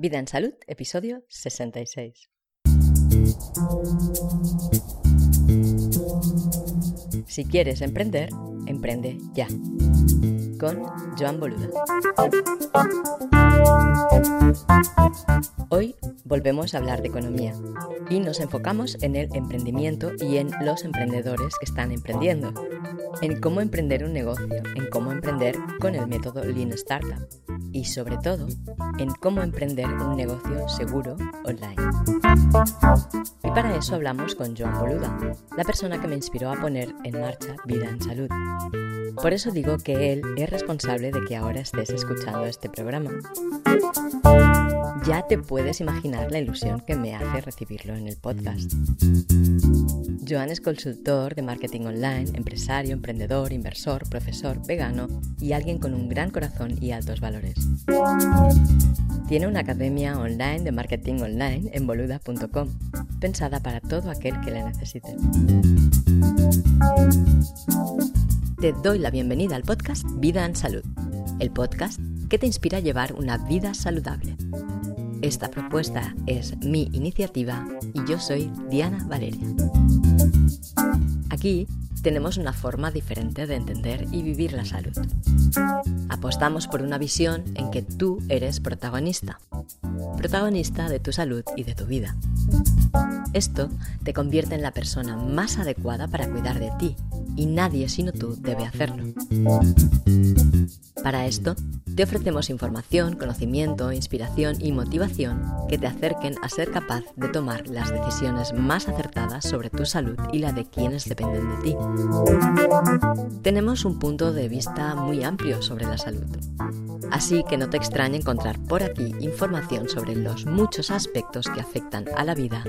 Vida en Salud, episodio 66. Si quieres emprender, emprende ya. Con Joan Boluda. Hoy volvemos a hablar de economía y nos enfocamos en el emprendimiento y en los emprendedores que están emprendiendo, en cómo emprender un negocio, en cómo emprender con el método Lean Startup y sobre todo en cómo emprender un negocio seguro online. Y para eso hablamos con Joan Boluda, la persona que me inspiró a poner en marcha Vida en Salud. Por eso digo que él es responsable de que ahora estés escuchando este programa. Ya te puedes imaginar la ilusión que me hace recibirlo en el podcast. Joan es consultor de marketing online, empresario, emprendedor, inversor, profesor, vegano y alguien con un gran corazón y altos valores. Tiene una academia online de marketing online en boluda.com, pensada para todo aquel que la necesite. Te doy la bienvenida al podcast Vida en Salud, el podcast que te inspira a llevar una vida saludable. Esta propuesta es mi iniciativa y yo soy Diana Valeria. Aquí tenemos una forma diferente de entender y vivir la salud. Apostamos por una visión en que tú eres protagonista, protagonista de tu salud y de tu vida. Esto te convierte en la persona más adecuada para cuidar de ti y nadie sino tú debe hacerlo. Para esto, te ofrecemos información, conocimiento, inspiración y motivación que te acerquen a ser capaz de tomar las decisiones más acertadas sobre tu salud y la de quienes dependen de ti. Tenemos un punto de vista muy amplio sobre la salud. Así que no te extrañe encontrar por aquí información sobre los muchos aspectos que afectan a la vida,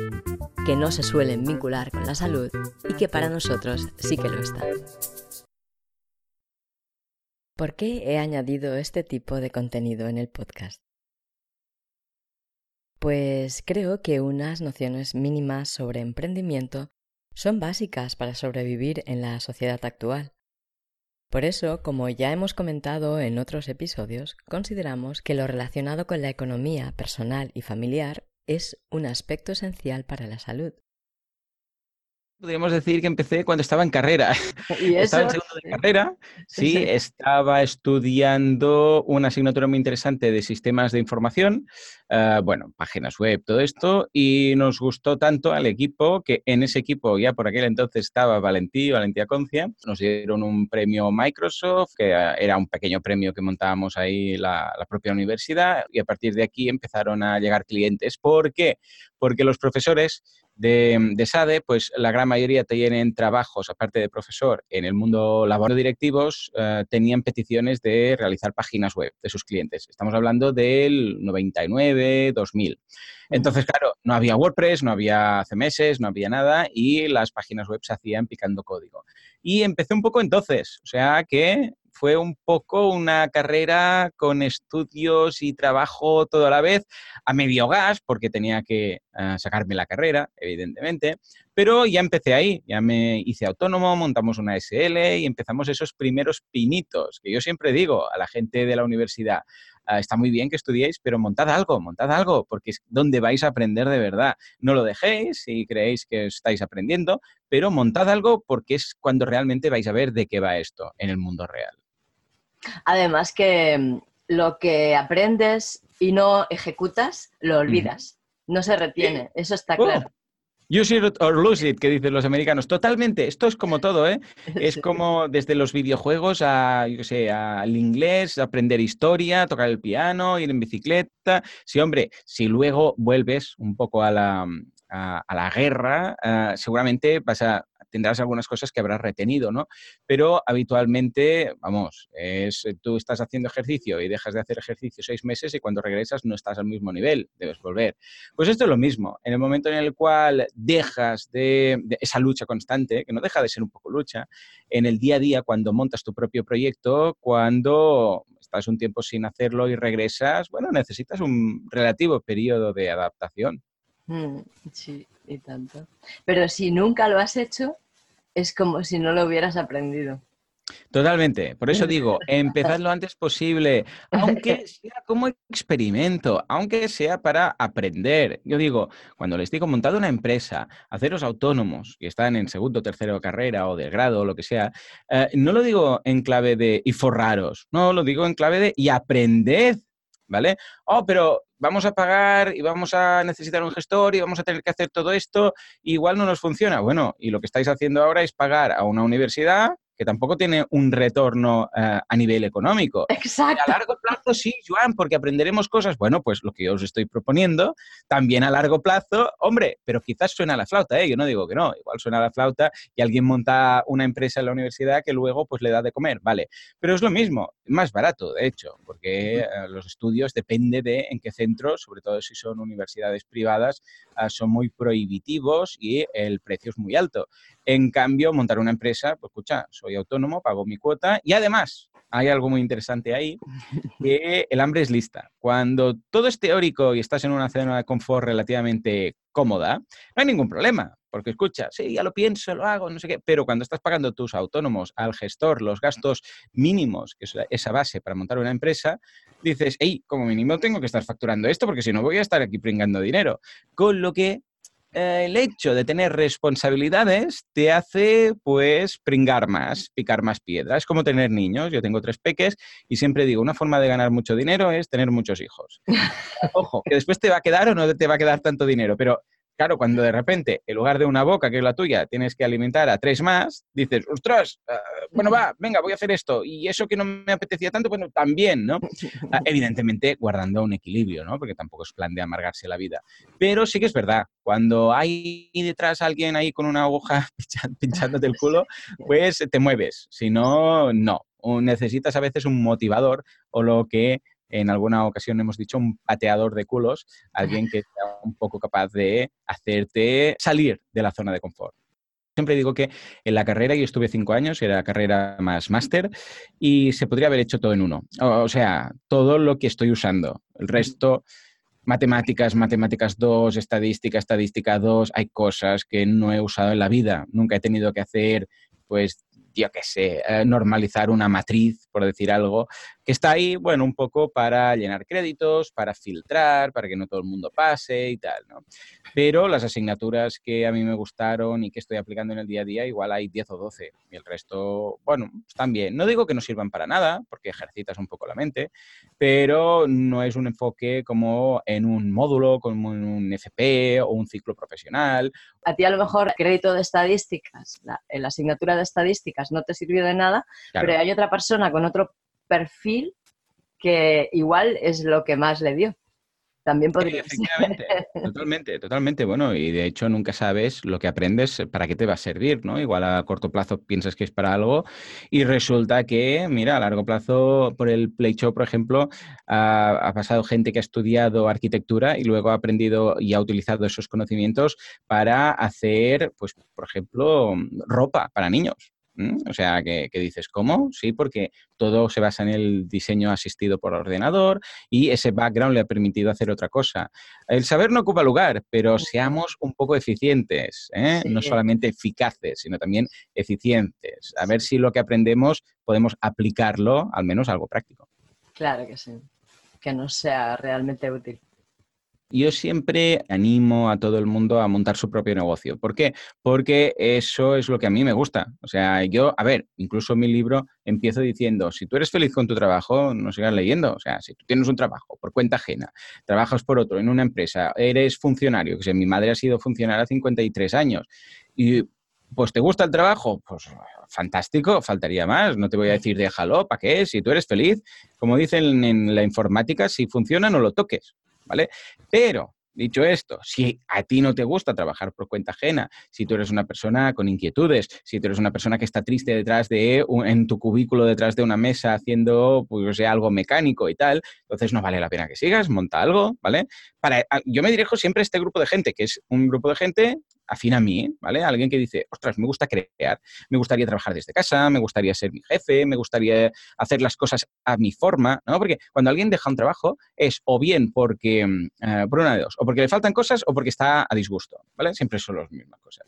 que no se suelen vincular con la salud y que para nosotros sí que lo están. ¿Por qué he añadido este tipo de contenido en el podcast? Pues creo que unas nociones mínimas sobre emprendimiento son básicas para sobrevivir en la sociedad actual. Por eso, como ya hemos comentado en otros episodios, consideramos que lo relacionado con la economía personal y familiar es un aspecto esencial para la salud. Podríamos decir que empecé cuando estaba en carrera. ¿Y Estaba en segundo de carrera, sí, estaba estudiando una asignatura muy interesante de sistemas de información, ah, bueno, páginas web, todo esto, y nos gustó tanto al equipo que en ese equipo ya por aquel entonces estaba Valentí, Valentía Concia, nos dieron un premio Microsoft, que era un pequeño premio que montábamos ahí la, la propia universidad, y a partir de aquí empezaron a llegar clientes. ¿Por qué? Porque los profesores de, de, SADE, pues la gran mayoría tienen trabajos, aparte de profesor, en el mundo laboral directivos, uh, tenían peticiones de realizar páginas web de sus clientes. Estamos hablando del 99, 2000. Entonces, claro, no había WordPress, no había CMS, no había nada y las páginas web se hacían picando código. Y empecé un poco entonces, o sea que fue un poco una carrera con estudios y trabajo todo a la vez, a medio gas, porque tenía que uh, sacarme la carrera, evidentemente, pero ya empecé ahí, ya me hice autónomo, montamos una SL y empezamos esos primeros pinitos, que yo siempre digo a la gente de la universidad, está muy bien que estudiéis, pero montad algo, montad algo, porque es donde vais a aprender de verdad. No lo dejéis si creéis que estáis aprendiendo, pero montad algo porque es cuando realmente vais a ver de qué va esto en el mundo real. Además que mm, lo que aprendes y no ejecutas, lo olvidas, no se retiene, eso está oh. Use it or lose it, que dicen los americanos. Totalmente. Esto es como todo, ¿eh? Es como desde los videojuegos a, yo qué sé, al inglés, aprender historia, tocar el piano, ir en bicicleta. Sí, hombre, si luego vuelves un poco a la, a, a la guerra, uh, seguramente vas a tendrás algunas cosas que habrás retenido, ¿no? Pero habitualmente, vamos, es, tú estás haciendo ejercicio y dejas de hacer ejercicio seis meses y cuando regresas no estás al mismo nivel, debes volver. Pues esto es lo mismo, en el momento en el cual dejas de, de esa lucha constante, que no deja de ser un poco lucha, en el día a día, cuando montas tu propio proyecto, cuando estás un tiempo sin hacerlo y regresas, bueno, necesitas un relativo periodo de adaptación. Mm, sí, y tanto. Pero si nunca lo has hecho, es como si no lo hubieras aprendido. Totalmente. Por eso digo, empezad lo antes posible, aunque sea como experimento, aunque sea para aprender. Yo digo, cuando les digo montad una empresa, haceros autónomos, que están en segundo, tercero carrera o de grado o lo que sea, eh, no lo digo en clave de y forraros, no, lo digo en clave de y aprended, ¿vale? Oh, pero vamos a pagar y vamos a necesitar un gestor y vamos a tener que hacer todo esto, igual no nos funciona. Bueno, y lo que estáis haciendo ahora es pagar a una universidad que tampoco tiene un retorno eh, a nivel económico. Exacto. a largo plazo sí, Joan, porque aprenderemos cosas, bueno, pues lo que yo os estoy proponiendo, también a largo plazo, hombre, pero quizás suena la flauta, ¿eh? yo no digo que no, igual suena la flauta y alguien monta una empresa en la universidad que luego pues le da de comer, vale, pero es lo mismo, más barato, de hecho, porque eh, los estudios depende de en qué centro, sobre todo si son universidades privadas, ah, son muy prohibitivos y el precio es muy alto. En cambio, montar una empresa, pues escucha, soy autónomo, pago mi cuota y además hay algo muy interesante ahí, que el hambre es lista. Cuando todo es teórico y estás en una zona de confort relativamente cómoda, no hay ningún problema, porque escucha, sí, ya lo pienso, lo hago, no sé qué, pero cuando estás pagando tus autónomos al gestor los gastos mínimos, que es esa base para montar una empresa, dices, hey, como mínimo tengo que estar facturando esto porque si no voy a estar aquí pringando dinero. Con lo que el hecho de tener responsabilidades te hace, pues, pringar más, picar más piedras. Es como tener niños. Yo tengo tres peques y siempre digo, una forma de ganar mucho dinero es tener muchos hijos. Ojo, que después te va a quedar o no te va a quedar tanto dinero, pero Claro, cuando de repente, en lugar de una boca, que es la tuya, tienes que alimentar a tres más, dices, ostras, ah, bueno, va, venga, voy a hacer esto. Y eso que no me apetecía tanto, bueno, también, ¿no? Ah, evidentemente, guardando un equilibrio, ¿no? Porque tampoco es plan de amargarse la vida. Pero sí que es verdad, cuando hay detrás alguien ahí con una aguja pinchándote el culo, pues te mueves. Si no, no. O necesitas a veces un motivador o lo que en alguna ocasión hemos dicho un pateador de culos, alguien que sea un poco capaz de hacerte salir de la zona de confort. Siempre digo que en la carrera, yo estuve cinco años, era carrera más máster, y se podría haber hecho todo en uno. O, sea, todo lo que estoy usando. El resto, matemáticas, matemáticas 2, estadística, estadística 2, hay cosas que no he usado en la vida. Nunca he tenido que hacer, pues, yo qué sé, eh, normalizar una matriz, por decir algo, que está ahí, bueno, un poco para llenar créditos, para filtrar, para que no todo el mundo pase y tal, ¿no? Pero las asignaturas que a mí me gustaron y que estoy aplicando en el día a día, igual hay 10 o 12 y el resto, bueno, están bien. No digo que no sirvan para nada, porque ejercitas un poco la mente, pero no es un enfoque como en un módulo, como en un FP o un ciclo profesional. A ti a lo mejor crédito de estadísticas, la, la asignatura de estadísticas no te sirvió de nada, pero hay otra persona con otro perfil que igual es lo que más le dio. También podría Efectivamente, totalmente, totalmente. Bueno, y de hecho nunca sabes lo que aprendes para qué te va a servir, ¿no? Igual a corto plazo piensas que es para algo y resulta que, mira, a largo plazo, por el Play Show, por ejemplo, ha, ha pasado gente que ha estudiado arquitectura y luego ha aprendido y ha utilizado esos conocimientos para hacer, pues, por ejemplo, ropa para niños. O sea, que, dices, ¿cómo? Sí, porque todo se basa en el diseño asistido por ordenador y ese background le ha permitido hacer otra cosa. El saber no ocupa lugar, pero seamos un poco eficientes, ¿eh? no solamente eficaces, sino también eficientes. A ver si lo que aprendemos podemos aplicarlo al menos a algo práctico. Claro que sí, que nos sea realmente útil. Yo siempre animo a todo el mundo a montar su propio negocio. ¿Por qué? Porque eso es lo que a mí me gusta. O sea, yo, a ver, incluso mi libro empiezo diciendo, si tú eres feliz con tu trabajo, no sigas leyendo. O sea, si tú tienes un trabajo por cuenta ajena, trabajas por otro en una empresa, eres funcionario, que sé, mi madre ha sido funcionaria a 53 años, y pues te gusta el trabajo, pues fantástico, faltaría más. No te voy a decir déjalo, ¿para qué? Si tú eres feliz, como dicen en la informática, si funciona no lo toques. ¿Vale? Pero, dicho esto, si a ti no te gusta trabajar por cuenta ajena, si tú eres una persona con inquietudes, si tú eres una persona que está triste detrás de, en tu cubículo detrás de una mesa haciendo, pues, algo mecánico y tal, entonces no vale la pena que sigas, monta algo, ¿vale? Para, yo me dirijo siempre a este grupo de gente, que es un grupo de gente afín a mí, ¿vale? Alguien que dice, ostras, me gusta crear, me gustaría trabajar desde casa, me gustaría ser mi jefe, me gustaría hacer las cosas a mi forma, ¿no? Porque cuando alguien deja un trabajo es o bien porque, mm, eh, por una de dos, o porque le faltan cosas o porque está a disgusto, ¿vale? Siempre son las mismas cosas.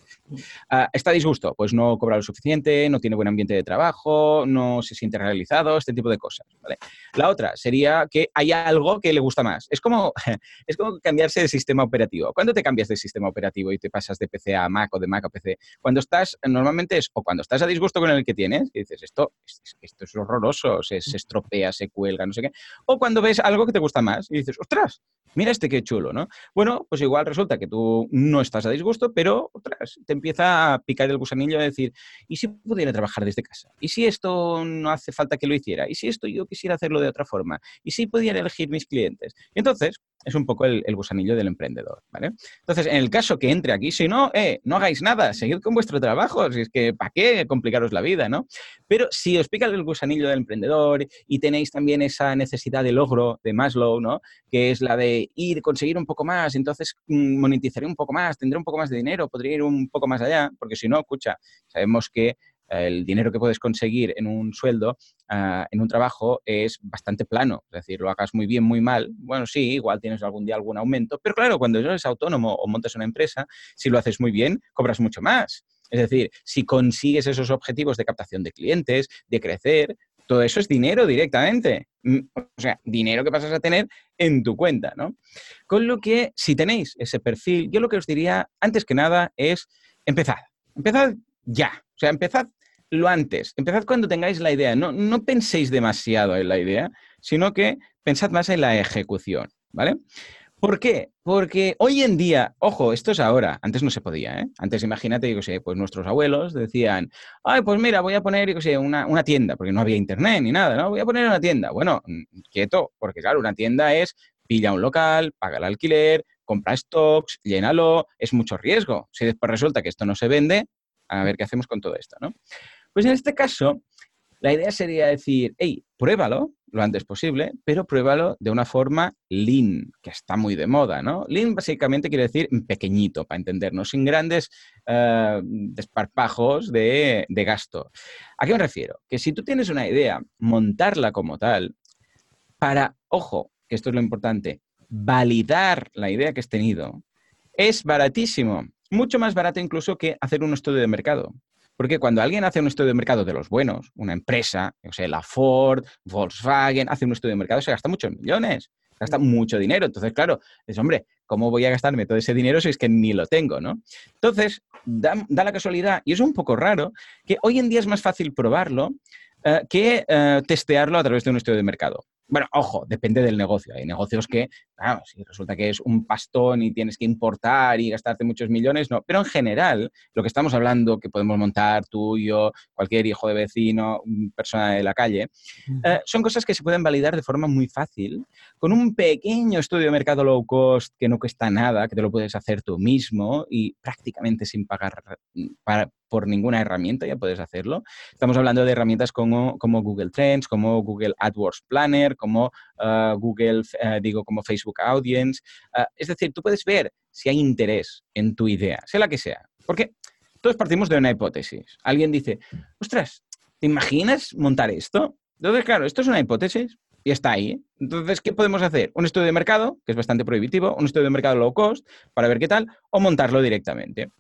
Ah, está a disgusto, pues no cobra lo suficiente, no tiene buen ambiente de trabajo, no se siente realizado, este tipo de cosas, ¿vale? La otra sería que hay algo que le gusta más. Es como, es como cambiarse de sistema operativo. ¿Cuándo te cambias de sistema operativo y te pasas de PC a Mac o de Mac a PC? Cuando estás, normalmente es, o cuando estás a disgusto con el que tienes, y dices, esto, esto es horroroso, se, se estropea, se cuelga, no sé qué. O cuando ves algo que te gusta más y dices, ostras, mira este qué chulo, ¿no? Bueno, pues igual resulta que tú no estás a disgusto, pero, ostras, te empieza a picar el gusanillo de decir, ¿y si pudiera trabajar desde casa? ¿Y si esto no hace falta que lo hiciera? ¿Y si esto yo quisiera hacerlo de otra forma? ¿Y si pudiera elegir mis clientes? entonces, es un poco el, gusanillo del emprendedor, ¿vale? Entonces, en el caso que entre aquí, si no, eh, no hagáis nada, seguid con vuestro trabajo, si es que, ¿para qué complicaros la vida, no? Pero si os pica el gusanillo del emprendedor y tenéis también esa necesidad de logro de Maslow, ¿no? Que es la de ir, conseguir un poco más, entonces mm, monetizaré un poco más, tendré un poco más de dinero, podría ir un poco más allá, porque si no, escucha, sabemos que el dinero que puedes conseguir en un sueldo, ah, en un trabajo, es bastante plano. Es decir, lo hagas muy bien, muy mal. Bueno, sí, igual tienes algún día algún aumento, pero claro, cuando eres autónomo o montas una empresa, si lo haces muy bien, cobras mucho más. Es decir, si consigues esos objetivos de captación de clientes, de crecer, todo eso es dinero directamente. Mm, o sea, dinero que pasas a tener en tu cuenta, ¿no? Con lo que, si tenéis ese perfil, yo lo que os diría, antes que nada, es empezad. Empezad ya. O sea, empezad lo antes. Empezad cuando tengáis la idea. No, no penséis demasiado en la idea, sino que pensad más en la ejecución, ¿vale? ¿Por qué? Porque hoy en día, ojo, esto es ahora, antes no se podía, ¿eh? Antes imagínate, yo sé, pues nuestros abuelos decían, ay, pues mira, voy a poner, yo sé, una, una, tienda, porque no había internet ni nada, ¿no? Voy a poner una tienda. Bueno, mm, quieto, porque claro, una tienda es pilla un local, paga el alquiler, compra stocks, llénalo, es mucho riesgo. Si después resulta que esto no se vende, a ver qué hacemos con todo esto, ¿no? Pues en este caso, la idea sería decir, hey, pruébalo lo antes posible, pero pruébalo de una forma lean, que está muy de moda, ¿no? Lean básicamente quiere decir pequeñito, para entendernos, sin grandes eh, desparpajos de, de gasto. ¿A qué me refiero? Que si tú tienes una idea, montarla como tal, para, ojo, que esto es lo importante, validar la idea que has tenido, es baratísimo, mucho más barato incluso que hacer un estudio de mercado. Porque cuando alguien hace un estudio de mercado de los buenos, una empresa, o sea, la Ford, Volkswagen, hace un estudio de mercado, se gasta muchos millones, se gasta mucho dinero. Entonces, claro, es, hombre, ¿cómo voy a gastarme todo ese dinero si es que ni lo tengo, no? Entonces, da, la casualidad, y es un poco raro, que hoy en día es más fácil probarlo eh, que eh, testearlo a través de un estudio de mercado. Bueno, ojo, depende del negocio. Hay negocios que, claro, si resulta que es un pastón y tienes que importar y gastarte muchos millones, no. Pero en general, lo que estamos hablando, que podemos montar tú, yo, cualquier hijo de vecino, persona de la calle, eh, son cosas que se pueden validar de forma muy fácil, con un pequeño estudio de mercado low cost que no cuesta nada, que te lo puedes hacer tú mismo y prácticamente sin pagar para, por ninguna herramienta, ya puedes hacerlo. Estamos hablando de herramientas como, Google Trends, como Google AdWords Planner, como uh, Google, uh, digo, como Facebook Audience. Uh, es decir, tú puedes ver si hay interés en tu idea, sea la que sea. Porque todos partimos de una hipótesis. Alguien dice, ostras, ¿te imaginas montar esto? Entonces, claro, esto es una hipótesis, y está ahí. Entonces, ¿qué podemos hacer? Un estudio de mercado, que es bastante prohibitivo, un estudio de mercado low cost para ver qué tal, o montarlo directamente.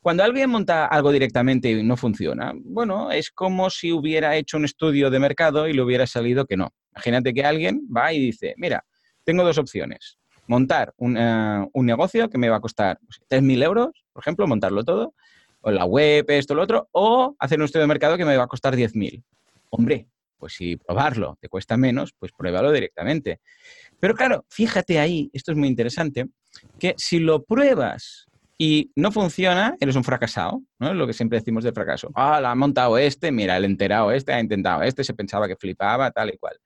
Cuando alguien monta algo directamente y no funciona, bueno, es como si hubiera hecho un estudio de mercado y le hubiera salido que no. Imagínate que alguien va y dice, mira, tengo dos opciones. Montar un, eh, negocio que me va a costar 3.000 euros, por ejemplo, montarlo todo, o la web, esto, lo otro, o hacer un estudio de mercado que me va a costar 10.000. Hombre, pues si probarlo te cuesta menos, pues pruébalo directamente. Pero claro, fíjate ahí, esto es muy interesante, que si lo pruebas y no funciona, eres un fracasado, ¿no? Es lo que siempre decimos del fracaso. Ah, la ha montado este, mira, el enterado este, ha intentado este, se pensaba que flipaba, tal y cual.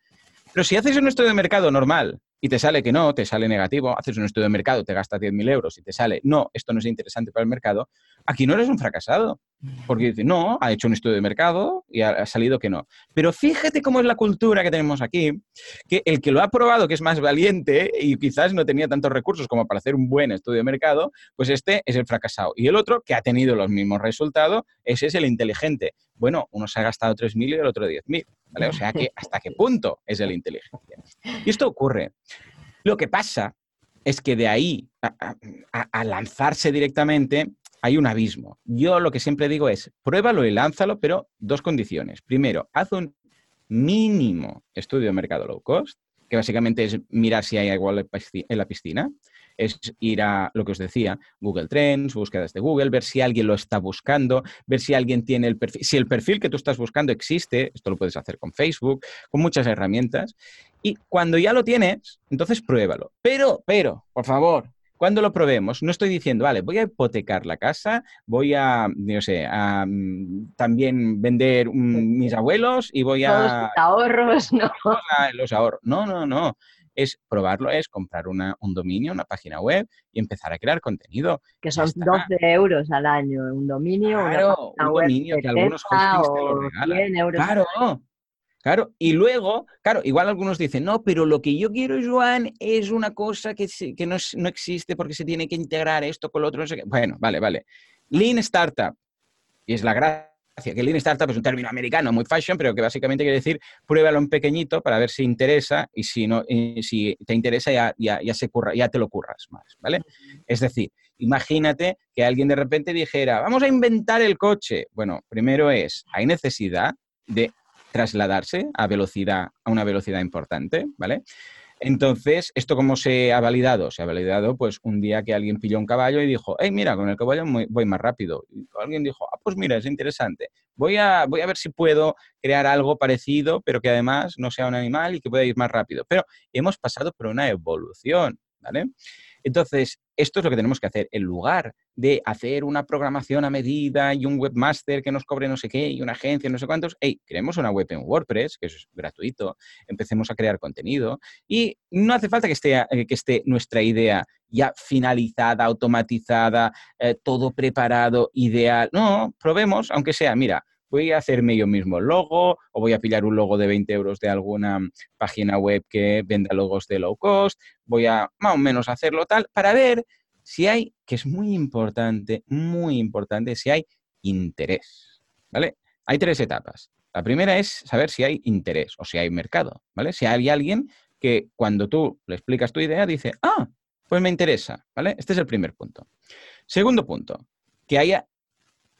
Pero si haces un estudio de mercado normal y te sale que no, te sale negativo, haces un estudio de mercado, te gastas 10.000 euros y te sale, no, esto no es interesante para el mercado, aquí no eres un fracasado. Porque dice, no, ha hecho un estudio de mercado y ha, salido que no. Pero fíjate cómo es la cultura que tenemos aquí, que el que lo ha probado, que es más valiente y quizás no tenía tantos recursos como para hacer un buen estudio de mercado, pues este es el fracasado. Y el otro, que ha tenido los mismos resultados, ese es el inteligente. Bueno, uno se ha gastado 3.000 y el otro 10.000. O sea, que ¿hasta qué punto es el inteligente? Y esto ocurre. Lo que pasa es que de ahí a lanzarse directamente hay un abismo. Yo lo que siempre digo es, pruébalo y lánzalo, pero dos condiciones. Primero, haz un mínimo estudio de mercado low cost, que básicamente es mirar si hay agua en la piscina, es ir a lo que os decía, Google Trends, búsquedas de Google, ver si alguien lo está buscando, ver si alguien tiene el perfil, si el perfil que tú estás buscando existe, esto lo puedes hacer con Facebook, con muchas herramientas, y cuando ya lo tienes, entonces pruébalo. Pero, pero, por favor, cuando lo probemos, no estoy diciendo, vale, voy a hipotecar la casa, voy a, no sé, a mm, también vender mis abuelos y voy a... Los ahorros, ¿no? Los ahorros. No, no, no. Es probarlo, es comprar una, un dominio, una página web y empezar a crear contenido. Que son 12 euros al año, un dominio, claro, un dominio que algunos hostings te lo regalan. Claro, Claro, y luego, claro, igual algunos dicen, no, pero lo que yo quiero, Joan, es una cosa que, que no, no, existe porque se tiene que integrar esto con lo otro. No sé qué. Bueno, vale, vale. Lean Startup, y es la gracia, que Lean Startup es un término americano, muy fashion, pero que básicamente quiere decir, pruébalo en pequeñito para ver si interesa y si, no, si te interesa ya, ya, ya, se curra, ya te lo curras más, ¿vale? Es decir, imagínate que alguien de repente dijera, vamos a inventar el coche. Bueno, primero es, hay necesidad de trasladarse a velocidad, a una velocidad importante, ¿vale? Entonces, ¿esto cómo se ha validado? Se ha validado, pues, un día que alguien pilló un caballo y dijo, hey, mira, con el caballo voy más rápido. Alguien dijo, ah, pues mira, es interesante. Voy a, voy a ver si puedo crear algo parecido, pero que además no sea un animal y que pueda ir más rápido. Pero hemos pasado por una evolución, ¿vale? Entonces, esto es lo que tenemos que hacer. En lugar de hacer una programación a medida y un webmaster que nos cobre no sé qué y una agencia, no sé cuántos, hey, creemos una web en WordPress, que es gratuito, empecemos a crear contenido y no hace falta que esté, eh, que esté nuestra idea ya finalizada, automatizada, eh, todo preparado, ideal. No, probemos, aunque sea, mira, voy a hacerme yo mismo el logo o voy a pillar un logo de 20 euros de alguna página web que venda logos de low cost, voy a más o menos hacerlo tal para ver si hay, que es muy importante, muy importante, si hay interés, ¿vale? Hay tres etapas. La primera es saber si hay interés o si hay mercado, ¿vale? Si hay alguien que cuando tú le explicas tu idea dice, ah, pues me interesa, ¿vale? Este es el primer punto. Segundo punto, que haya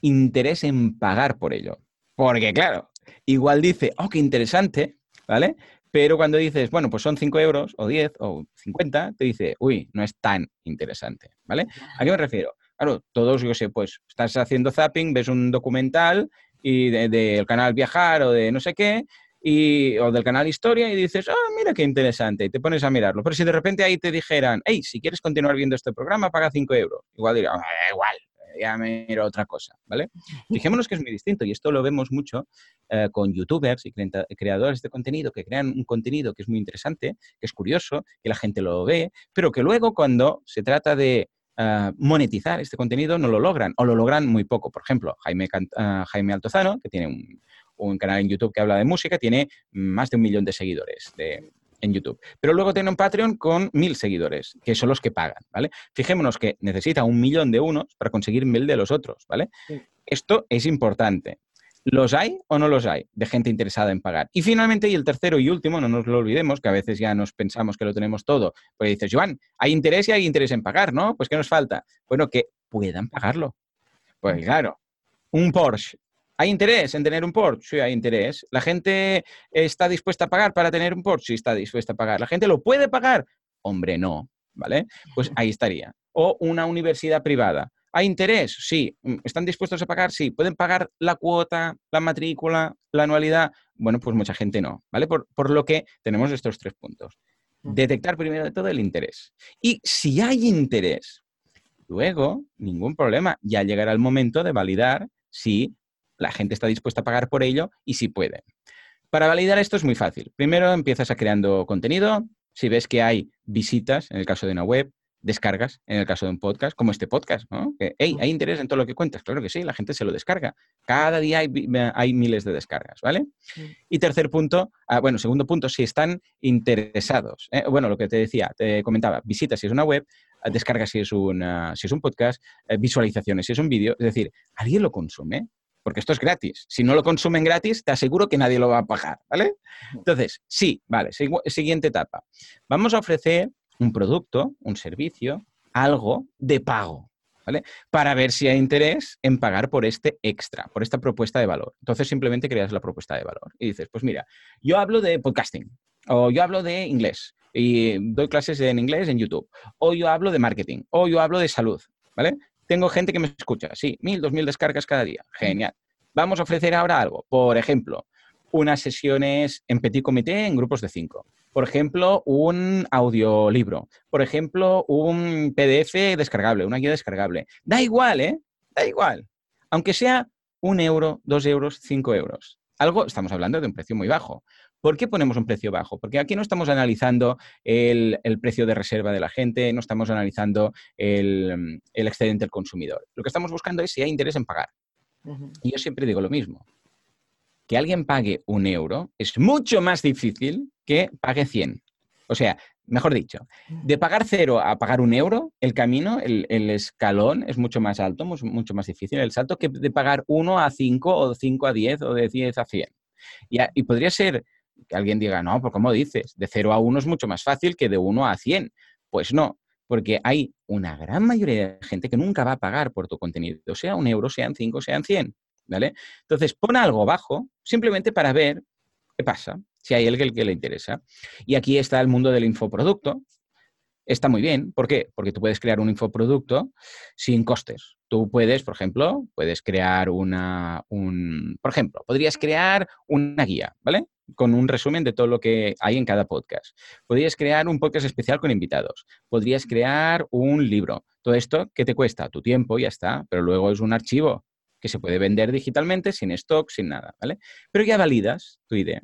interés en pagar por ello. Porque, claro, igual dice, oh, qué interesante, ¿vale? Pero cuando dices, bueno, pues son 5 euros, o 10, o 50, te dice, uy, no es tan interesante, ¿vale? ¿A qué me refiero? Claro, todos, yo sé, pues estás haciendo zapping, ves un documental y del canal Viajar o de no sé qué, y, o del canal Historia y dices, ah, mira qué interesante, y te pones a mirarlo. Pero si de repente ahí te dijeran, hey, si quieres continuar viendo este programa, paga 5 euros. Igual diría, ah, igual, ya me miro otra cosa, ¿vale? Fijémonos que es muy distinto y esto lo vemos mucho eh, con youtubers y creadores de contenido que crean un contenido que es muy interesante, que es curioso, que la gente lo ve, pero que luego cuando se trata de eh, monetizar este contenido no lo logran o lo logran muy poco. Por ejemplo, Jaime, uh, Jaime Altozano, que tiene un, canal en YouTube que habla de música, tiene más de un millón de seguidores en YouTube. Pero luego tiene un Patreon con mil seguidores, que son los que pagan, ¿vale? Fijémonos que necesita un millón de unos para conseguir mil de los otros, ¿vale? Esto es importante. ¿Los hay o no los hay de gente interesada en pagar? Y finalmente, y el tercero y último, no nos lo olvidemos, que a veces ya nos pensamos que lo tenemos todo, pues dices, Joan, hay interés y hay interés en pagar, ¿no? Pues ¿qué nos falta? Bueno, que puedan pagarlo. Pues claro, un Porsche ¿Hay interés en tener un Porsche? Sí, hay interés. ¿La gente está dispuesta a pagar para tener un Porsche? Sí, está dispuesta a pagar. ¿La gente lo puede pagar? Hombre, no, ¿vale? Pues ahí estaría. O una universidad privada. ¿Hay interés? Sí. ¿Están dispuestos a pagar? Sí. ¿Pueden pagar la cuota, la matrícula, la anualidad? Bueno, pues mucha gente no, ¿vale? Por, por lo que tenemos estos tres puntos. Detectar primero de todo el interés. Y si hay interés, luego, ningún problema, ya llegará el momento de validar si la gente está dispuesta a pagar por ello y si puede. Para validar esto es muy fácil. Primero empiezas a creando contenido. Si ves que hay visitas, en el caso de una web, descargas en el caso de un podcast, como este podcast, ¿no? Que, hey, ¿hay interés en todo lo que cuentas? Claro que sí, la gente se lo descarga. Cada día hay, miles de descargas, ¿vale? Y tercer punto, ah, bueno, segundo punto, si están interesados. ¿eh? Bueno, lo que te decía, te comentaba, visita si es una web, ah, descarga si es, si es un podcast, eh, visualizaciones si es un vídeo, es decir, ¿alguien lo consume? Porque esto es gratis. Si no lo consumen gratis, te aseguro que nadie lo va a pagar, ¿vale? Entonces, sí, vale, siguiente etapa. Vamos a ofrecer un producto, un servicio, algo de pago, ¿vale? Para ver si hay interés en pagar por este extra, por esta propuesta de valor. Entonces simplemente creas la propuesta de valor y dices, pues mira, yo hablo de podcasting o yo hablo de inglés y doy clases en inglés en YouTube o yo hablo de marketing o yo hablo de salud, ¿vale? Tengo gente que me escucha, sí, mil, dos mil descargas cada día, genial. Vamos a ofrecer ahora algo, por ejemplo, unas sesiones en petit comité en grupos de cinco. Por ejemplo, un audiolibro. Por ejemplo, un PDF descargable, una guía descargable. Da igual, ¿eh? Da igual. Aunque sea un euro, dos euros, cinco euros. Algo, estamos hablando de un precio muy bajo. ¿Por qué ponemos un precio bajo? Porque aquí no estamos analizando el, precio de reserva de la gente, no estamos analizando el, excedente del consumidor. Lo que estamos buscando es si hay interés en pagar. Y yo siempre digo lo mismo que alguien pague un euro es mucho más difícil que pague 100. O sea, mejor dicho, de pagar cero a pagar un euro, el camino, el, escalón es mucho más alto, mucho más difícil el salto que de pagar uno a 5 o 5 a 10 o de 10 a 100. Y, y podría ser que alguien diga, no, pues ¿cómo dices? De 0 a 1 es mucho más fácil que de 1 a 100. Pues no, porque hay una gran mayoría de gente que nunca va a pagar por tu contenido, sea un euro, sean 5, sean 100. ¿vale? Entonces, pon algo bajo simplemente para ver qué pasa, si hay alguien que le interesa. Y aquí está el mundo del infoproducto. Está muy bien. ¿Por qué? Porque tú puedes crear un infoproducto sin costes. Tú puedes, por ejemplo, puedes crear una, un, por ejemplo, podrías crear una guía, ¿vale? Con un resumen de todo lo que hay en cada podcast. Podrías crear un podcast especial con invitados. Podrías crear un libro. Todo esto, ¿qué te cuesta? Tu tiempo, ya está, pero luego es un archivo que se puede vender digitalmente sin stock, sin nada, ¿vale? Pero ya validas tu idea.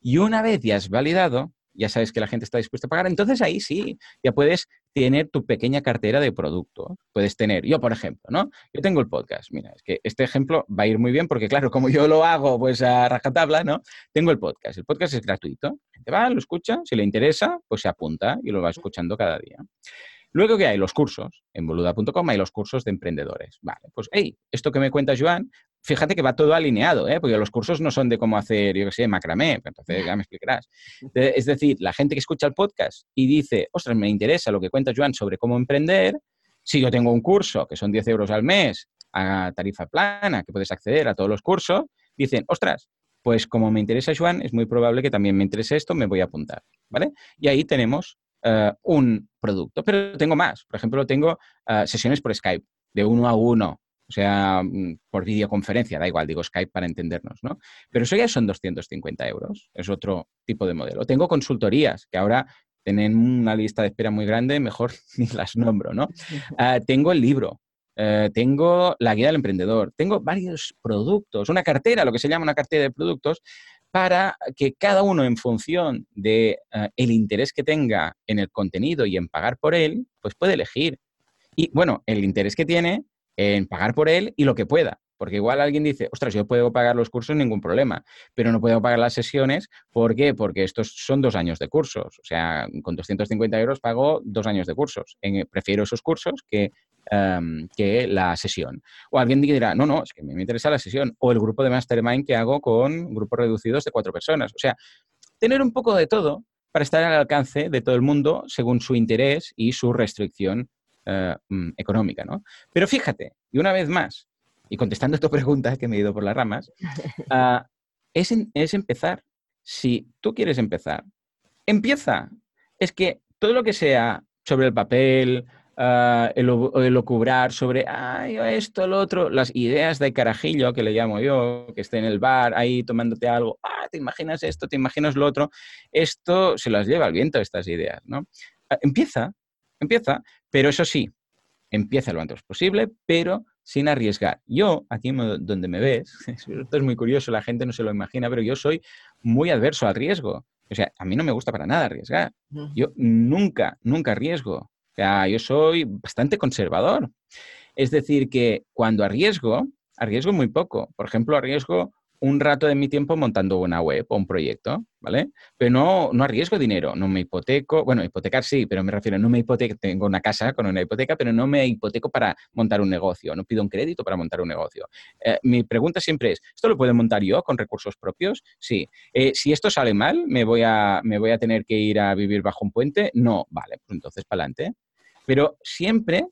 Y una vez ya has validado, ya sabes que la gente está dispuesta a pagar, entonces ahí sí, ya puedes tener tu pequeña cartera de producto. Puedes tener, yo por ejemplo, ¿no? Yo tengo el podcast, mira, es que este ejemplo va a ir muy bien porque claro, como yo lo hago pues a rajatabla, ¿no? Tengo el podcast, el podcast es gratuito, te va, lo escucha, si le interesa, pues se apunta y lo va escuchando cada día. Luego que hay los cursos, en boluda.com hay los cursos de emprendedores. Vale, pues, hey, esto que me cuenta Joan, fíjate que va todo alineado, ¿eh? porque los cursos no son de cómo hacer, yo qué sé, macramé, entonces ya me explicarás. Es decir, la gente que escucha el podcast y dice, ostras, me interesa lo que cuenta Joan sobre cómo emprender, si yo tengo un curso que son 10 euros al mes a tarifa plana, que puedes acceder a todos los cursos, dicen, ostras, pues como me interesa Joan, es muy probable que también me interese esto, me voy a apuntar, ¿vale? Y ahí tenemos eh, un producto. Pero tengo más. Por ejemplo, tengo eh, sesiones por Skype, de uno a uno, o sea, mm, por videoconferencia, da igual, digo Skype para entendernos, ¿no? Pero eso ya son 250 euros, es otro tipo de modelo. Tengo consultorías, que ahora tienen una lista de espera muy grande, mejor ni las nombro, ¿no? Eh, tengo el libro, tengo la guía del emprendedor, tengo varios productos, una cartera, lo que se llama una cartera de productos, para que cada uno en función de eh, el interés que tenga en el contenido y en pagar por él, pues puede elegir. Y bueno, el interés que tiene en pagar por él y lo que pueda. Porque igual alguien dice, ostras, yo puedo pagar los cursos ningún problema, pero no puedo pagar las sesiones. ¿Por qué? Porque estos son dos años de cursos. O sea, con 250 euros pago dos años de cursos. prefiero esos cursos que Em, que la sesión. O alguien dirá, no, no, es que me interesa la sesión. O el grupo de mastermind que hago con grupos reducidos de cuatro personas. O sea, tener un poco de todo para estar al alcance de todo el mundo según su interés y su restricción eh, mm, económica, ¿no? Pero fíjate, y una vez más, y contestando a tu pregunta que me he ido por las ramas, ah, es, es empezar. Si tú quieres empezar, empieza. Es que todo lo que sea sobre el papel, uh, el, sobre Ay, esto, lo otro, las ideas de carajillo, que le llamo yo, que esté en el bar ahí tomándote algo, ah, te imaginas esto, te imaginas lo otro, esto se las lleva al viento, estas ideas, ¿no? Ah, empieza, empieza, pero eso sí, empieza lo antes posible, pero sin arriesgar. Yo, aquí donde me ves, esto es muy curioso, la gente no se lo imagina, pero yo soy muy adverso al riesgo. O sea, a mí no me gusta para nada arriesgar. Yo nunca, nunca arriesgo. O sea, yo soy bastante conservador. Es decir, que cuando arriesgo, arriesgo muy poco. Por ejemplo, arriesgo un rato de mi tiempo montando una web o un proyecto, ¿vale? Pero no, no arriesgo dinero, no me hipoteco, bueno, hipotecar sí, pero me refiero, no me hipoteco, tengo una casa con una hipoteca, pero no me hipoteco para montar un negocio, no pido un crédito para montar un negocio. Eh, mi pregunta siempre es, ¿esto lo puedo montar yo con recursos propios? Sí. Eh, si esto sale mal, ¿me voy, a, ¿me voy a tener que ir a vivir bajo un puente? No, vale, pues entonces para adelante. Pero siempre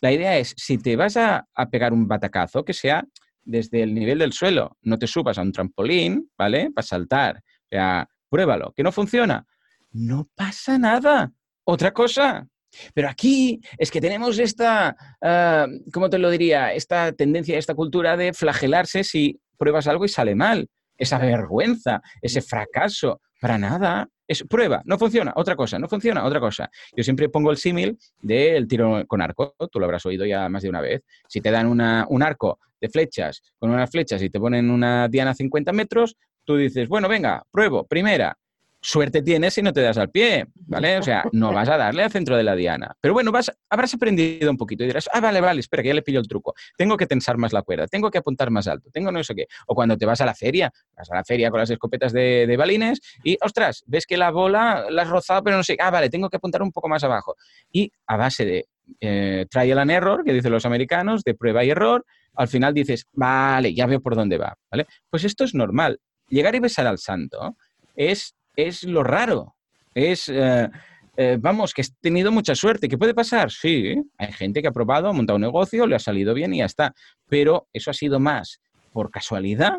la idea es, si te vas a, a pegar un batacazo, que sea desde el nivel del suelo. No te subas a un trampolín, ¿vale? Para saltar. O sea, pruébalo. ¿Que no funciona? No pasa nada. Otra cosa. Pero aquí es que tenemos esta, uh, ¿cómo te lo diría? Esta tendencia, esta cultura de flagelarse si pruebas algo y sale mal. Esa vergüenza, ese fracaso. Para nada. Es prueba, no funciona, otra cosa, no funciona, otra cosa. Yo siempre pongo el símil del tiro con arco, tú lo habrás oído ya más de una vez. Si te dan un arco de flechas con unas flechas y te ponen una diana a 50 metros, tú dices, bueno, venga, pruebo, primera, suerte tienes si no te das al pie, ¿vale? O sea, no vas a darle al centro de la diana. Pero bueno, vas, habrás aprendido un poquito y dirás, ah, vale, vale, espera, que ya le pillo el truco. Tengo que tensar más la cuerda, tengo que apuntar más alto, tengo no sé qué. O cuando te vas a la feria, vas a la feria con las escopetas de, balines y, ostras, ves que la bola la has rozado, pero no sé, ah, vale, tengo que apuntar un poco más abajo. Y a base de eh, trial and error, que dicen los americanos, de prueba y error, al final dices, vale, ya veo por dónde va, ¿vale? Pues esto es normal. Llegar y besar al santo es es lo raro. Es, eh, eh, vamos, que has tenido mucha suerte. ¿Qué puede pasar? Sí, hay gente que ha probado, ha montado un negocio, le ha salido bien y ya está. Pero eso ha sido más por casualidad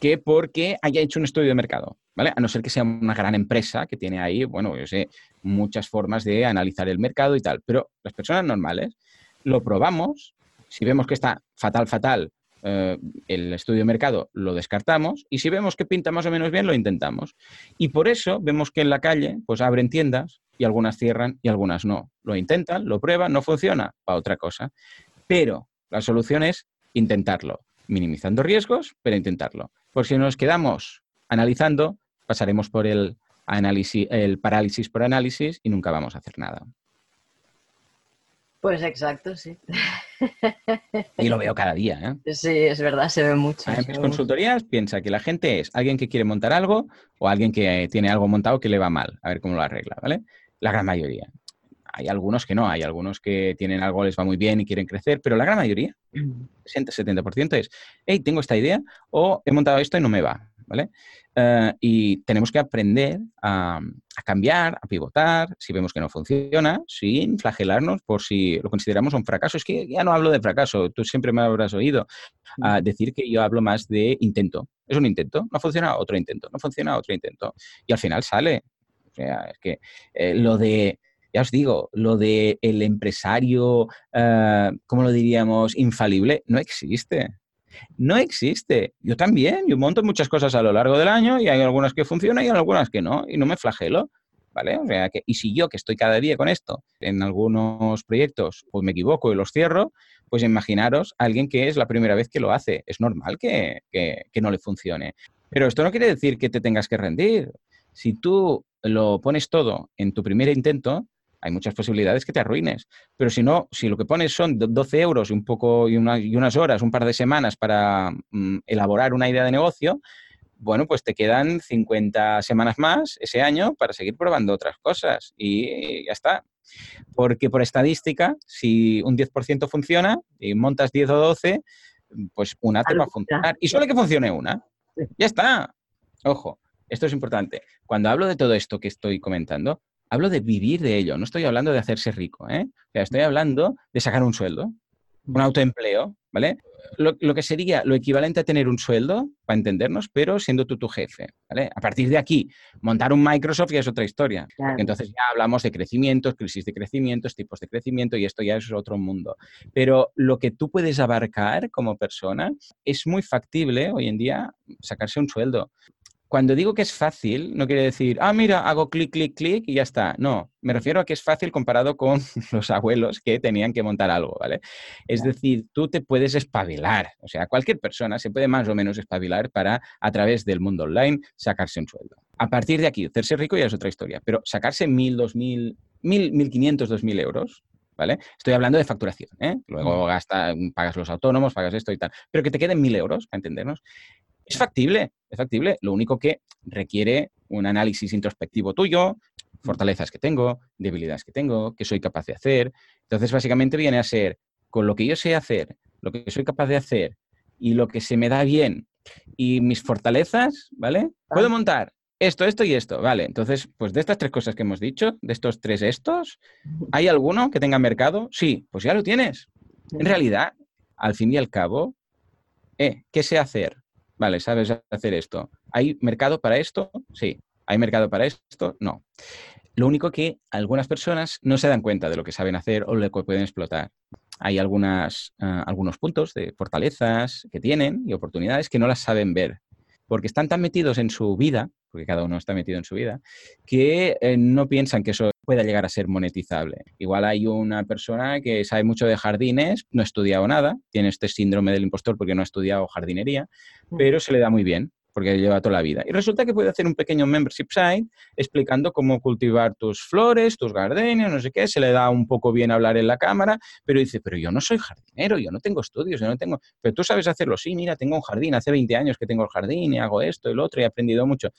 que porque haya hecho un estudio de mercado, ¿vale? A no ser que sea una gran empresa que tiene ahí, bueno, yo sé, muchas formas de analizar el mercado y tal. Pero las personas normales lo probamos, si vemos que está fatal, fatal, eh, el estudio de mercado lo descartamos y si vemos que pinta más o menos bien, lo intentamos. Y por eso vemos que en la calle pues abren tiendas y algunas cierran y algunas no. Lo intentan, lo prueban, no funciona, para otra cosa. Pero la solución es intentarlo, minimizando riesgos, pero intentarlo. Por si nos quedamos analizando, pasaremos por el, análisis, el parálisis por análisis y nunca vamos a hacer nada. Pues exacto, sí. Y lo veo cada día. ¿eh? Sí, es verdad, se ve mucho. En mis consultorías piensa que la gente es alguien que quiere montar algo o alguien que tiene algo montado que le va mal, a ver cómo lo arregla, ¿vale? La gran mayoría. Hay algunos que no, hay algunos que tienen algo, les va muy bien y quieren crecer, pero la gran mayoría, 60-70% es, hey, tengo esta idea o he montado esto y no me va, ¿vale? Eh, y tenemos que aprender a, cambiar, a pivotar, si vemos que no funciona, sin flagelarnos por si lo consideramos un fracaso. Es que ya no hablo de fracaso, tú siempre me habrás oído decir que yo hablo más de intento. Es un intento, no funciona, otro intento, no funciona, otro intento. Y al final sale. O sea, es que eh, lo de ya os digo, lo de el empresario, uh, ¿cómo lo diríamos? Infalible, no existe. No existe. Yo también, yo monto muchas cosas a lo largo del año y hay algunas que funcionan y algunas que no, y no me flagelo. ¿Vale? O sea, que, y si yo que estoy cada día con esto, en algunos proyectos, pues me equivoco y los cierro, pues imaginaros a alguien que es la primera vez que lo hace. Es normal que, que no le funcione. Pero esto no quiere decir que te tengas que rendir. Si tú lo pones todo en tu primer intento, hay muchas posibilidades que te arruines. Pero si no, si lo que pones son 12 euros y un poco y, unas horas, un par de semanas para mm, elaborar una idea de negocio, bueno, pues te quedan 50 semanas más ese año para seguir probando otras cosas y ya está. Porque por estadística, si un 10% funciona y montas 10 o 12, pues una te va a funcionar. Y solo que funcione una. Ya está. Ojo, esto es importante. Cuando hablo de todo esto que estoy comentando, hablo de vivir de ello, no estoy hablando de hacerse rico, ¿eh? estoy hablando de sacar un sueldo, un autoempleo, ¿vale? Lo, que sería lo equivalente a tener un sueldo, para entendernos, pero siendo tú tu jefe, ¿vale? A partir de aquí, montar un Microsoft ya es otra historia. Entonces ya hablamos de crecimientos, crisis de crecimientos, tipos de crecimiento y esto ya es otro mundo. Pero lo que tú puedes abarcar como persona es muy factible hoy en día sacarse un sueldo cuando digo que es fácil, no quiere decir, ah, mira, hago clic, clic, clic y ya está. No, me refiero a que es fácil comparado con los abuelos que tenían que montar algo, ¿vale? Es decir, tú te puedes espabilar, o sea, cualquier persona se puede más o menos espabilar para, a través del mundo online, sacarse un sueldo. A partir de aquí, hacerse rico ya es otra historia, pero sacarse mil, dos mil, 1.000, 1.500, 2.000 euros, ¿vale? Estoy hablando de facturación, ¿eh? Luego gasta, pagas los autónomos, pagas esto y tal. Pero que te queden 1.000 euros, para entendernos. Es factible, es factible. Lo único que requiere un análisis introspectivo tuyo, fortalezas que tengo, debilidades que tengo, que soy capaz de hacer. Entonces, básicamente viene a ser, con lo que yo sé hacer, lo que soy capaz de hacer y lo que se me da bien y mis fortalezas, ¿vale? Puedo montar esto, esto y esto, ¿vale? Entonces, pues de estas tres cosas que hemos dicho, de estos tres estos, ¿hay alguno que tenga mercado? Sí, pues ya lo tienes. En realidad, al fin y al cabo, eh, ¿qué sé hacer? Vale, sabes hacer esto. ¿Hay mercado para esto? Sí. ¿Hay mercado para esto? No. Lo único que algunas personas no se dan cuenta de lo que saben hacer o lo que pueden explotar. Hay algunas, ah, algunos puntos de fortalezas que tienen y oportunidades que no las saben ver, porque están tan metidos en su vida, porque cada uno está metido en su vida, que eh, no piensan que eso pueda llegar a ser monetizable. Igual hay una persona que sabe mucho de jardines, no ha estudiado nada, tiene este síndrome del impostor porque no ha estudiado jardinería, mm. pero se le da muy bien porque lleva toda la vida. Y resulta que puede hacer un pequeño membership site explicando cómo cultivar tus flores, tus gardenias, no sé qué, se le da un poco bien hablar en la cámara, pero dice, pero yo no soy jardinero, yo no tengo estudios, yo no tengo, pero tú sabes hacerlo, sí, mira, tengo un jardín, hace 20 años que tengo el jardín y hago esto y lo otro y he aprendido mucho.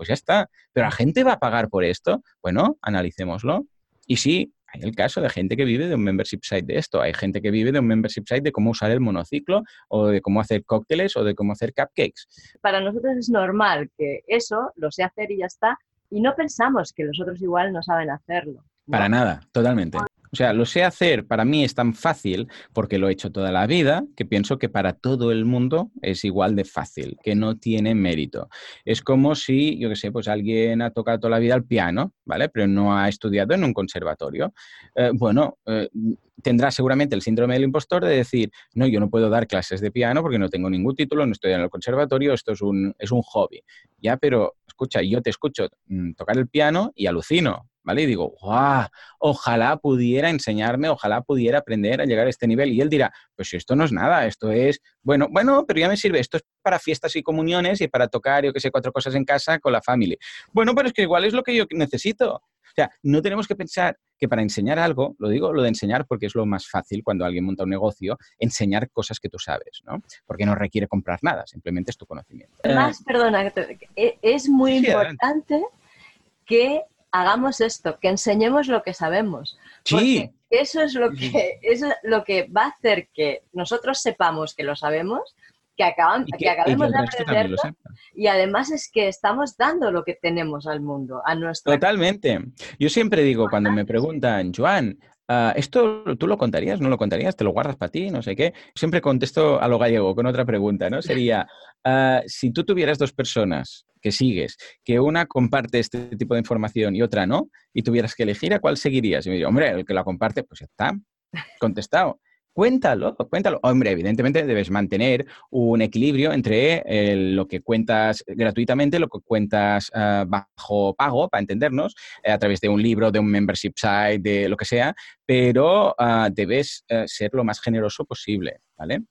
Pues ya está, pero la gente va a pagar por esto. Bueno, analicémoslo. Y sí, hay el caso de gente que vive de un membership site de esto. Hay gente que vive de un membership site de cómo usar el monociclo o de cómo hacer cócteles o de cómo hacer cupcakes. Para nosotros es normal que eso lo sé hacer y ya está. Y no pensamos que los otros igual no saben hacerlo. Para nada, totalmente. O sea, lo sé hacer, para mí es tan fácil porque lo he hecho toda la vida que pienso que para todo el mundo es igual de fácil, que no tiene mérito. Es como si, yo qué sé, pues alguien ha tocado toda la vida el piano, ¿vale? Pero no ha estudiado en un conservatorio. Eh, bueno, eh, tendrá seguramente el síndrome del impostor de decir, no, yo no puedo dar clases de piano porque no tengo ningún título, no estoy en el conservatorio, esto es un, es un hobby. Ya, pero escucha, yo te escucho mm, tocar el piano y alucino, ¿vale? Y digo, ¡guau! Ojalá pudiera enseñarme, ojalá pudiera aprender a llegar a este nivel. Y él dirá, pues esto no es nada, esto es, bueno, bueno, pero ya me sirve, esto es para fiestas y comuniones y para tocar, yo que sé, cuatro cosas en casa con la familia. Bueno, pero es que igual es lo que yo necesito. O sea, no tenemos que pensar que para enseñar algo, lo digo lo de enseñar porque es lo más fácil cuando alguien monta un negocio, enseñar cosas que tú sabes, ¿no? Porque no requiere comprar nada, simplemente es tu conocimiento. Además, perdona, e, es muy importante que hagamos esto, que enseñemos lo que sabemos. Sí. Eso es lo que, es lo que va a hacer que nosotros sepamos que lo sabemos, que, acaban, que, acabemos de aprenderlo. Y además es que estamos dando lo que tenemos al mundo, a nuestro. Totalmente. Yo siempre digo, cuando me preguntan, Joan, Ah, ¿Esto tú lo contarías? ¿No lo contarías? ¿Te lo guardas para ti? No sé qué. Siempre contesto a lo gallego con otra pregunta, ¿no? Sería, ah, si tú tuvieras dos personas que sigues, que una comparte este tipo de información y otra no, y tuvieras que elegir, ¿a cuál seguirías? Y me diría, hombre, el que la comparte, pues ya está, contestado. Cuéntalo, cuéntalo. Hombre, evidentemente debes mantener un equilibrio entre eh, lo que cuentas gratuitamente, lo que cuentas ah, bajo pago, para entendernos, eh, a través de un libro, de un membership site, de lo que sea, pero ah, debes eh, ser lo más generoso posible, ¿vale?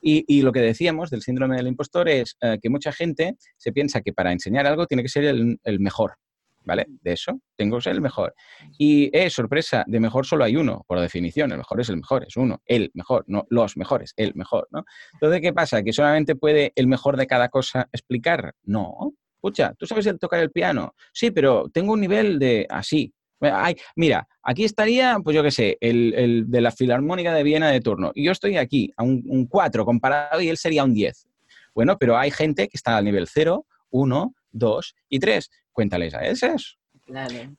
Y, lo que decíamos del síndrome del impostor es que mucha gente se piensa que para enseñar algo tiene que ser el mejor, ¿vale? De eso tengo que ser el mejor. Y, eh, sorpresa, de mejor solo hay uno, por definición, el mejor es el mejor, es uno, el mejor, no los mejores, el mejor, ¿no? Entonces, ¿qué pasa? ¿Que solamente puede el mejor de cada cosa explicar? No. Escucha, ¿tú sabes tocar el piano? Sí, pero tengo un nivel de así. Ay, mira, aquí estaría, pues yo qué sé, el, de la Filarmónica de Viena de turno. Y yo estoy aquí, a un 4 comparado, y él sería un 10. Bueno, pero hay gente que está al nivel 0, 1, 2 y 3 cuéntales a esos.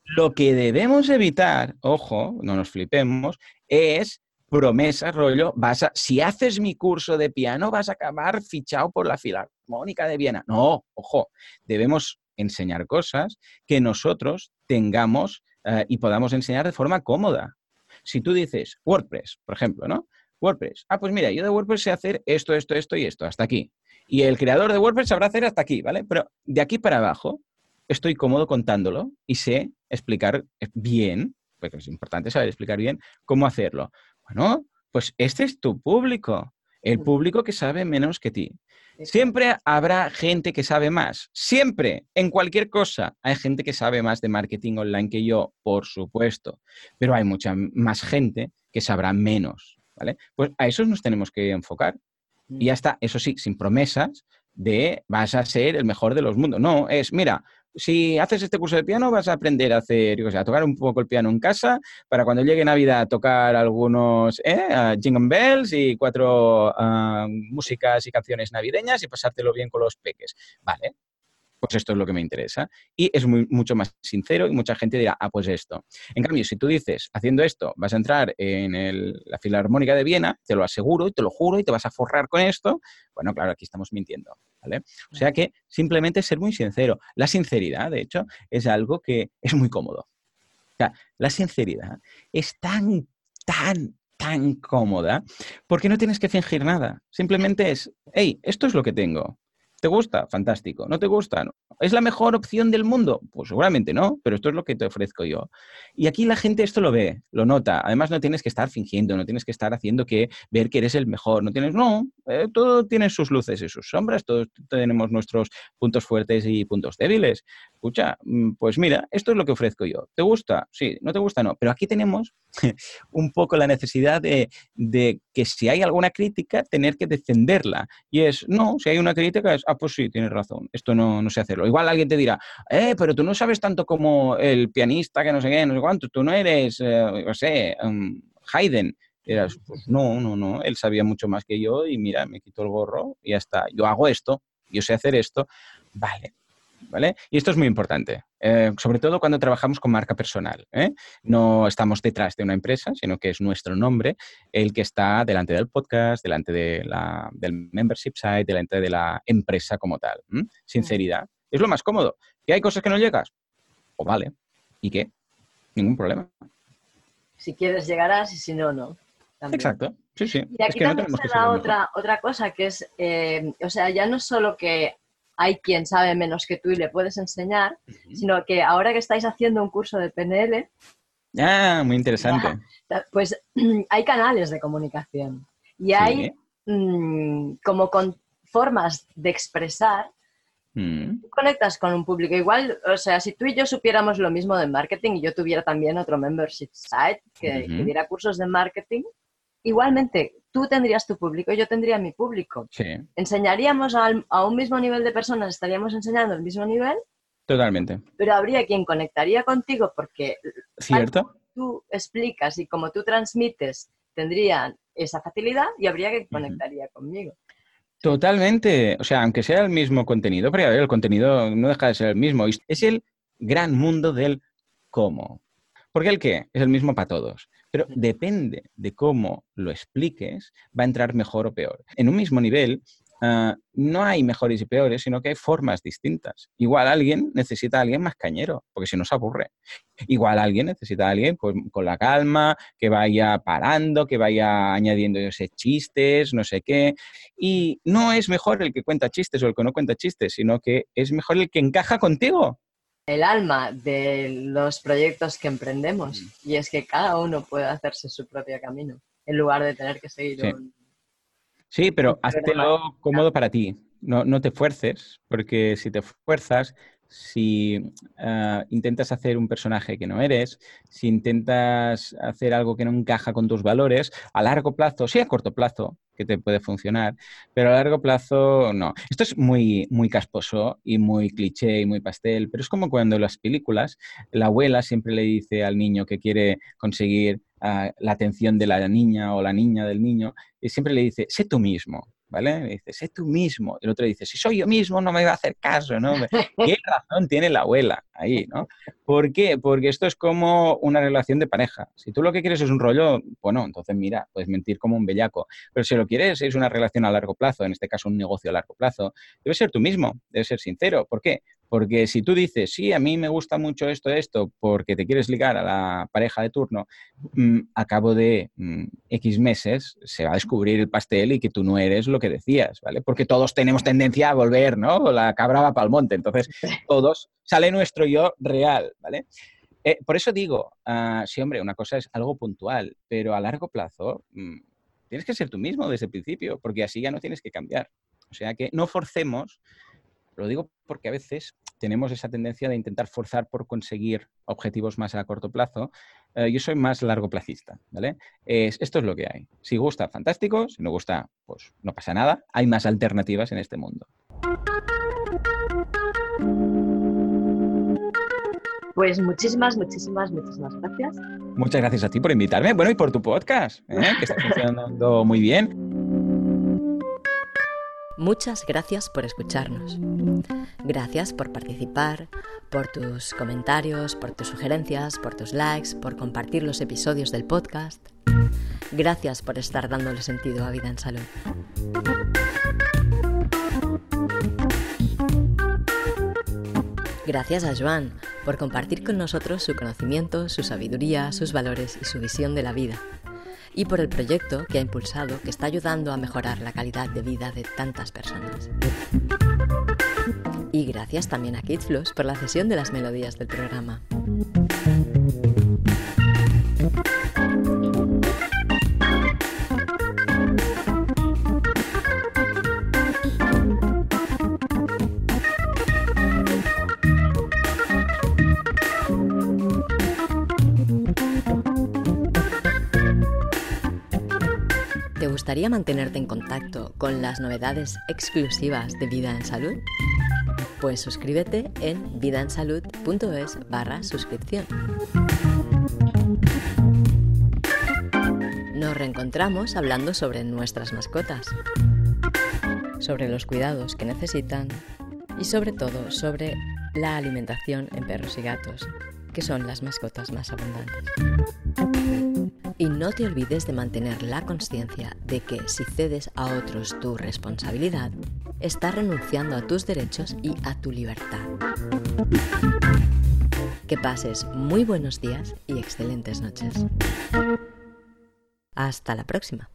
Lo que debemos evitar, ojo, no nos flipemos, es promesa, rollo, vas a, si haces mi curso de piano vas a acabar fichado por la Filarmónica de Viena. No, ojo, debemos enseñar cosas que nosotros tengamos eh, y podamos enseñar de forma cómoda. Si tú dices WordPress, por ejemplo, ¿no? WordPress. Ah, pues mira, yo de WordPress sé hacer esto, esto, esto y esto, hasta aquí. Y el creador de WordPress sabrá hacer hasta aquí, ¿vale? Pero de aquí para abajo, estoy cómodo contándolo y sé explicar bien, porque es importante saber explicar bien cómo hacerlo. Bueno, pues este es tu público. el público que sabe menos que ti. Siempre habrá gente que sabe más. Siempre, en cualquier cosa, hay gente que sabe más de marketing online que yo, por supuesto. Pero hay mucha más gente que sabrá menos. ¿vale? Pues a eso nos tenemos que enfocar. Y ya está, eso sí, sin promesas de vas a ser el mejor de los mundos. No, es, mira, si haces este curso de piano, vas a aprender a hacer, yo a tocar un poco el piano en casa para cuando llegue Navidad tocar algunos ¿eh? jingle bells y cuatro ah, músicas y canciones navideñas y pasártelo bien con los peques. Vale, pues esto es lo que me interesa. Y es mucho más sincero y mucha gente dirá, ah, pues esto. En cambio, si tú dices, haciendo esto, vas a entrar en la Filarmónica de Viena, te lo aseguro y te lo juro y te vas a forrar con esto, bueno, claro, aquí estamos mintiendo. ¿vale? O sea que simplemente ser muy sincero. La sinceridad, de hecho, es algo que es muy cómodo. O sea, la sinceridad es tan, tan, tan cómoda porque no tienes que fingir nada. Simplemente es, hey, esto es lo que tengo. ¿Te gusta? Fantástico. ¿No te gusta? ¿Es la mejor opción del mundo? Pues seguramente no, pero esto es lo que te ofrezco yo. Y aquí la gente esto lo ve, lo nota. Además, no tienes que estar fingiendo, no tienes que estar haciendo que ver que eres el mejor. No tienes, no, eh, todo tiene sus luces y sus sombras, todos tenemos nuestros puntos fuertes y puntos débiles. Escucha, mm, pues mira, esto es lo que ofrezco yo. ¿Te gusta? Sí, no te gusta, no. Pero aquí tenemos un poco la necesidad de, que si hay alguna crítica, tener que defenderla. Y es, no, si hay una crítica, es, ah, pues sí, tienes razón, esto no, no sé hacerlo. Igual alguien te dirá, eh, pero tú no sabes tanto como el pianista que no sé qué, no sé cuánto, tú no eres, eh, no sé, um, Haydn. Pues no, no, no, él sabía mucho más que yo y mira, me quito el gorro y ya está. Yo hago esto, yo sé hacer esto, vale, ¿vale? Y esto es muy importante, eh, sobre todo cuando trabajamos con marca personal. ¿eh? No estamos detrás de una empresa, sino que es nuestro nombre el que está delante del podcast, delante de la, del membership site, delante de la empresa como tal. Sinceridad. Es lo más cómodo. ¿Que hay cosas que no llegas? O pues vale. ¿Y qué? Ningún problema. Si quieres llegarás y si no, no. Exacto. Sí, sí. Y aquí también se da otra, otra cosa que es, eh, o sea, ya no solo que hay quien sabe menos que tú y le puedes enseñar, sino que ahora que estáis haciendo un curso de PNL... Ah, muy interesante. pues hay canales de comunicación y hay mm, como con formas de expresar mm. conectas con un público. Igual, o sea, si tú y yo supiéramos lo mismo de marketing y yo tuviera también otro membership site que, que diera cursos de marketing, igualmente tú tendrías tu público y yo tendría mi público. ¿Enseñaríamos a un mismo nivel de personas? ¿Estaríamos enseñando al mismo nivel? Totalmente. Pero habría quien conectaría contigo porque ¿Cierto? tú explicas y como tú transmites tendrían esa facilidad y habría quien conectaría conmigo. Totalmente. O sea, aunque sea el mismo contenido, pero el contenido no deja de ser el mismo. Es el gran mundo del cómo. Porque el qué es el mismo para todos. Pero depende de cómo lo expliques, va a entrar mejor o peor. En un mismo nivel, ah, no hay mejores y peores, sino que hay formas distintas. Igual alguien necesita a alguien más cañero, porque si no se aburre. Igual alguien necesita a alguien pues, con la calma, que vaya parando, que vaya añadiendo chistes, no sé qué. Y no es mejor el que cuenta chistes o el que no cuenta chistes, sino que es mejor el que encaja contigo el alma de los proyectos que emprendemos mm. y es que cada uno puede hacerse su propio camino en lugar de tener que seguir sí. un... Sí, pero hazlo cómodo para ti. No, no te fuerces, porque si te fuerzas, si ah, intentas hacer un personaje que no eres, si intentas hacer algo que no encaja con tus valores, a largo plazo, sí a corto plazo, que te puede funcionar, pero a largo plazo no. Esto es muy, muy casposo y muy cliché y muy pastel, pero es como cuando en las películas la abuela siempre le dice al niño que quiere conseguir ah, la atención de la niña o la niña del niño y siempre le dice, sé tú mismo. ¿Vale? Le dice, sé tú mismo. Y el otro dice, si soy yo mismo no me va a hacer caso, ¿no? ¿Qué razón tiene la abuela ahí, ¿no? ¿Por qué? Porque esto es como una relación de pareja. Si tú lo que quieres es un rollo, bueno, entonces mira, puedes mentir como un bellaco. Pero si lo quieres es una relación a largo plazo, en este caso un negocio a largo plazo, debes ser tú mismo, debes ser sincero. ¿Por qué? Porque si tú dices, sí, a mí me gusta mucho esto, esto, porque te quieres ligar a la pareja de turno, mm, a cabo de mm, X meses se va a descubrir el pastel y que tú no eres lo que decías, ¿vale? Porque todos tenemos tendencia a volver, ¿no? La cabra va para el monte. Entonces, todos sale nuestro yo real, ¿vale? Eh, por eso digo, uh, sí, hombre, una cosa es algo puntual, pero a largo plazo, mm, Tienes que ser tú mismo desde el principio, porque así ya no tienes que cambiar. O sea que no forcemos, lo digo porque a veces tenemos esa tendencia de intentar forzar por conseguir objetivos más a corto plazo. Eh, yo soy más largo placista, ¿vale? esto es lo que hay. Si gusta, fantástico. Si no gusta, pues no pasa nada. Hay más alternativas en este mundo. Pues muchísimas, muchísimas, muchísimas gracias. Muchas gracias a ti por invitarme. Bueno, y por tu podcast, ¿eh? que está funcionando muy bien. Muchas gracias por escucharnos. Gracias por participar, por tus comentarios, por tus sugerencias, por tus likes, por compartir los episodios del podcast. Gracias por estar dándole sentido a Vida en Salud. Gracias a Joan por compartir con nosotros su conocimiento, su sabiduría, sus valores y su visión de la vida. Y por el proyecto que ha impulsado que está ayudando a mejorar la calidad de vida de tantas personas. Y gracias también a Kidsflows por la cesión de las melodías del programa. Gustaría mantenerte en contacto con las novedades exclusivas de Vida en Salud? Pues suscríbete en vidaensalud.es barra suscripción. Nos reencontramos hablando sobre nuestras mascotas, sobre los cuidados que necesitan y sobre todo sobre la alimentación en perros y gatos, que son las mascotas más abundantes. Y no te olvides de mantener la conciencia de que si cedes a otros tu responsabilidad, estás renunciando a tus derechos y a tu libertad. Que pases muy buenos días y excelentes noches. Hasta la próxima.